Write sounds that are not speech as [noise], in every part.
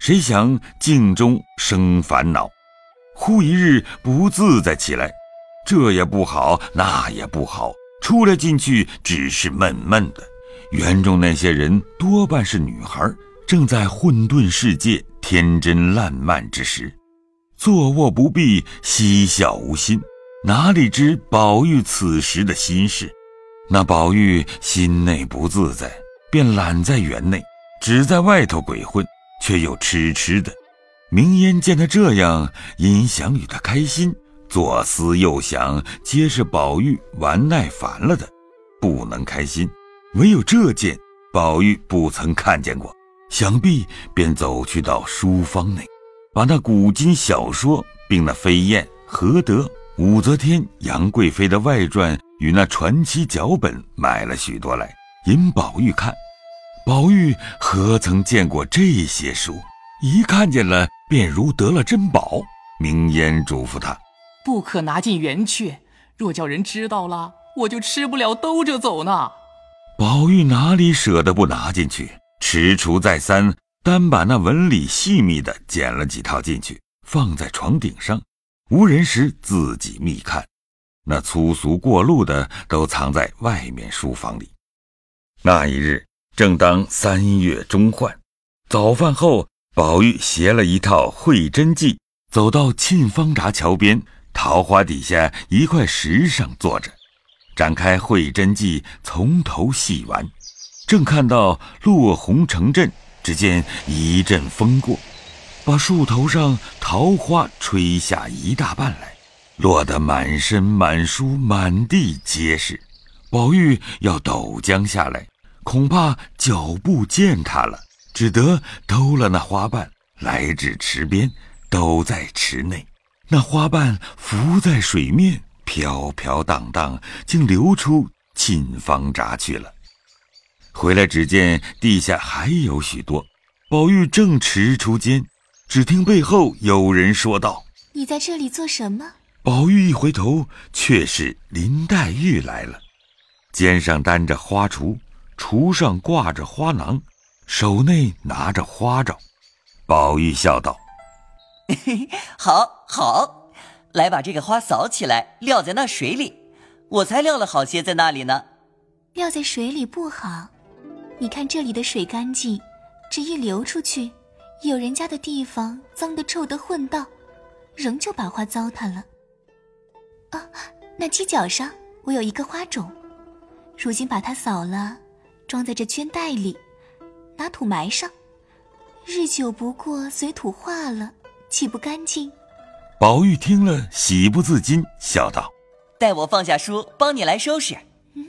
谁想镜中生烦恼，忽一日不自在起来，这也不好，那也不好，出来进去只是闷闷的。园中那些人多半是女孩，正在混沌世界天真烂漫之时，坐卧不避，嬉笑无心，哪里知宝玉此时的心事？那宝玉心内不自在，便懒在园内，只在外头鬼混，却又痴痴的。明烟见他这样，因想与他开心，左思右想，皆是宝玉玩耐烦了的，不能开心。唯有这件，宝玉不曾看见过，想必便走去到书房内，把那古今小说，并那飞燕、何德、武则天、杨贵妃的外传与那传奇脚本买了许多来，引宝玉看。宝玉何曾见过这些书？一看见了，便如得了珍宝。明烟嘱咐他，不可拿进园去，若叫人知道了，我就吃不了兜着走呢。宝玉哪里舍得不拿进去？踟蹰再三，单把那纹理细密的捡了几套进去，放在床顶上，无人时自己密看。那粗俗过路的都藏在外面书房里。那一日正当三月中换，早饭后，宝玉携了一套《会真记》，走到沁芳闸桥边，桃花底下一块石上坐着。展开《会真记》，从头细玩，正看到落红成阵，只见一阵风过，把树头上桃花吹下一大半来，落得满身满书满地皆是。宝玉要抖将下来，恐怕脚步践踏了，只得兜了那花瓣，来至池边，都在池内，那花瓣浮在水面。飘飘荡荡，竟流出沁芳闸去了。回来只见地下还有许多。宝玉正踟蹰间，只听背后有人说道：“你在这里做什么？”宝玉一回头，却是林黛玉来了，肩上担着花锄，锄上挂着花囊，手内拿着花罩。宝玉笑道：“好 [laughs] 好。”来把这个花扫起来，撂在那水里。我才撂了好些在那里呢。撂在水里不好，你看这里的水干净，只一流出去，有人家的地方脏的臭的混道，仍旧把花糟蹋了。啊，那犄角上我有一个花种，如今把它扫了，装在这绢袋里，拿土埋上，日久不过随土化了，岂不干净？宝玉听了，喜不自禁，笑道：“待我放下书，帮你来收拾。”“嗯，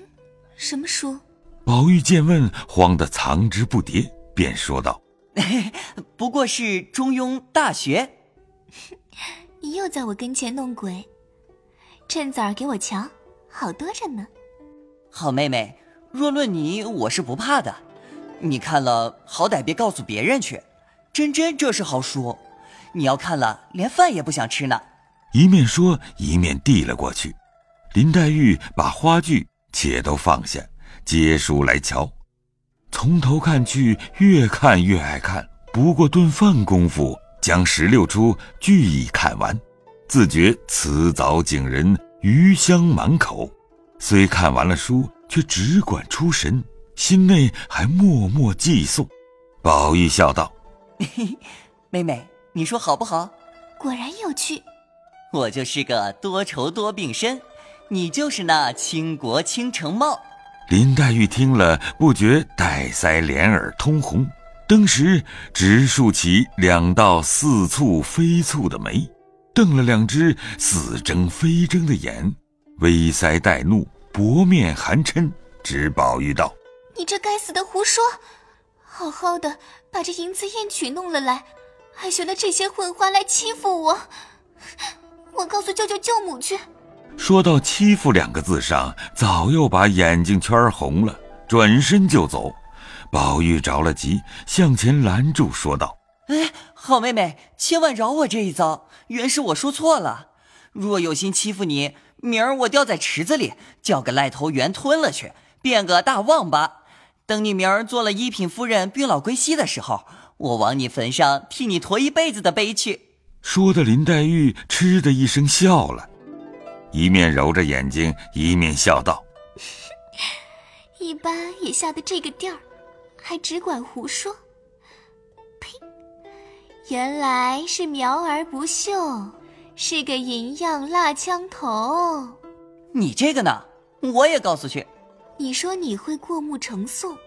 什么书？”宝玉见问，慌得藏之不迭，便说道：[laughs] “不过是《中庸》《大学》。”“你又在我跟前弄鬼，趁早给我瞧，好多着呢。”“好妹妹，若论你，我是不怕的。你看了，好歹别告诉别人去。真真，这是好书。”你要看了，连饭也不想吃呢。一面说，一面递了过去。林黛玉把花具且都放下，接书来瞧。从头看去，越看越爱看。不过顿饭功夫，将十六出俱已看完，自觉词藻景人，余香满口。虽看完了书，却只管出神，心内还默默计诵。宝玉笑道：“妹妹。”你说好不好？果然有趣。我就是个多愁多病身，你就是那倾国倾城貌。林黛玉听了，不觉带腮脸耳通红，登时直竖起两道似蹙非蹙的眉，瞪了两只似睁非睁的眼，微腮带怒，薄面寒嗔，指宝玉道：“你这该死的胡说！好好的把这淫词艳曲弄了来。”还学了这些混话来欺负我，我告诉舅舅舅母去。说到“欺负”两个字上，早又把眼睛圈红了，转身就走。宝玉着了急，向前拦住，说道：“哎，好妹妹，千万饶我这一遭，原是我说错了。若有心欺负你，明儿我掉在池子里，叫个癞头猿吞了去，变个大旺巴。等你明儿做了一品夫人，病老归西的时候。”我往你坟上替你驮一辈子的碑去。说的林黛玉嗤的一声笑了，一面揉着眼睛，一面笑道：“一般也下的这个地儿，还只管胡说。呸！原来是苗而不秀，是个银样蜡枪头。你这个呢，我也告诉去。你说你会过目成诵，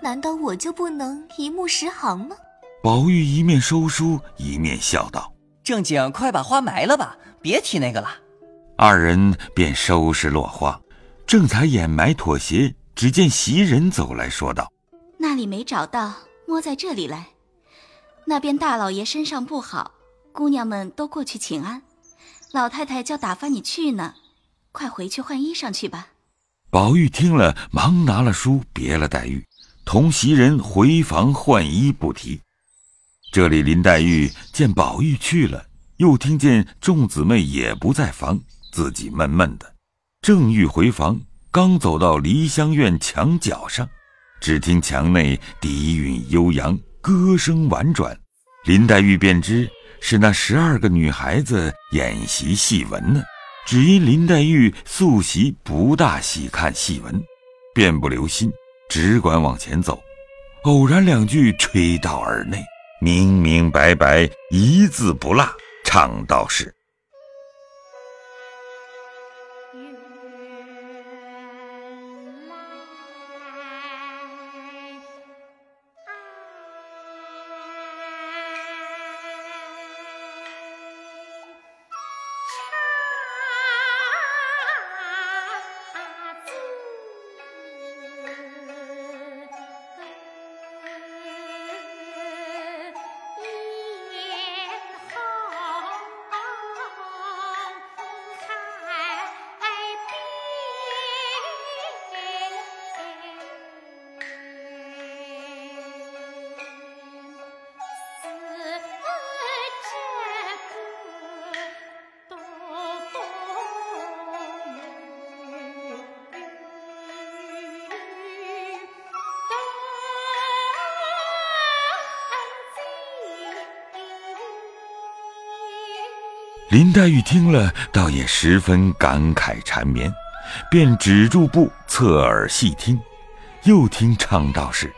难道我就不能一目十行吗？”宝玉一面收书，一面笑道：“正经，快把花埋了吧，别提那个了。”二人便收拾落花，正才掩埋妥协，只见袭人走来说道：“那里没找到，摸在这里来。那边大老爷身上不好，姑娘们都过去请安。老太太叫打发你去呢，快回去换衣裳去吧。”宝玉听了，忙拿了书，别了黛玉，同袭人回房换衣，不提。这里林黛玉见宝玉去了，又听见众姊妹也不在房，自己闷闷的，正欲回房，刚走到梨香院墙角上，只听墙内笛韵悠扬，歌声婉转，林黛玉便知是那十二个女孩子演习戏文呢。只因林黛玉素习不大喜看戏文，便不留心，只管往前走，偶然两句吹到耳内。明明白白，一字不落，唱道是。林黛玉听了，倒也十分感慨缠绵，便止住步，侧耳细听，又听唱道是。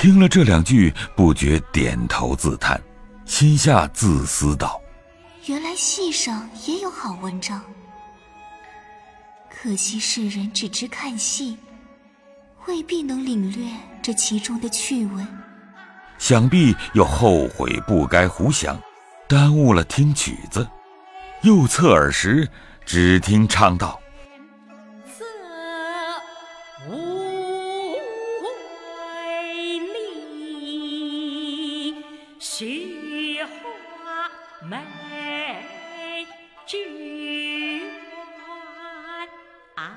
听了这两句，不觉点头自叹，心下自私道：“原来戏上也有好文章，可惜世人只知看戏，未必能领略这其中的趣味。想必又后悔不该胡想，耽误了听曲子。又侧耳时，只听唱道。” aa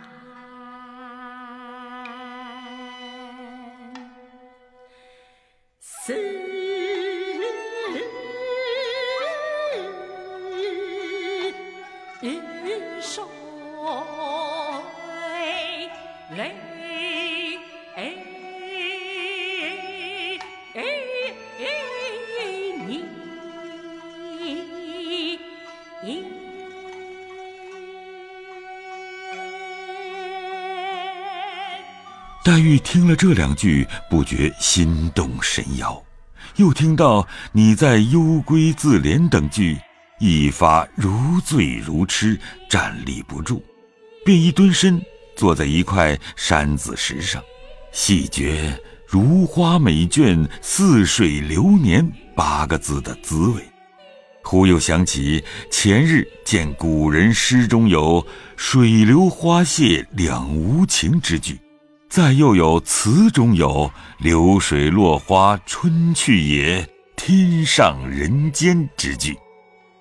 黛玉听了这两句，不觉心动神摇，又听到“你在幽闺自怜”等句，一发如醉如痴，站立不住，便一蹲身，坐在一块山子石上，细觉“如花美眷，似水流年”八个字的滋味。忽又想起前日见古人诗中有“水流花谢两无情”之句，再又有词中有“流水落花春去也，天上人间”之句，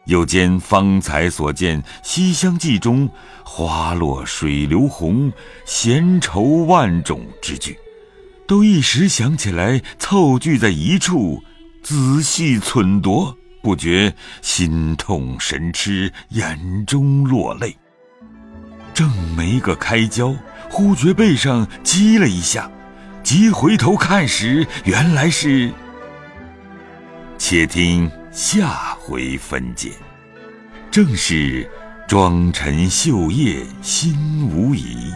又兼方才所见《西厢记》中“花落水流红，闲愁万种”之句，都一时想起来，凑聚在一处，仔细忖度。不觉心痛神痴，眼中落泪。正没个开交，忽觉背上击了一下，急回头看时，原来是。且听下回分解。正是妆成绣叶心无疑，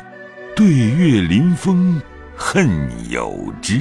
对月临风恨有之。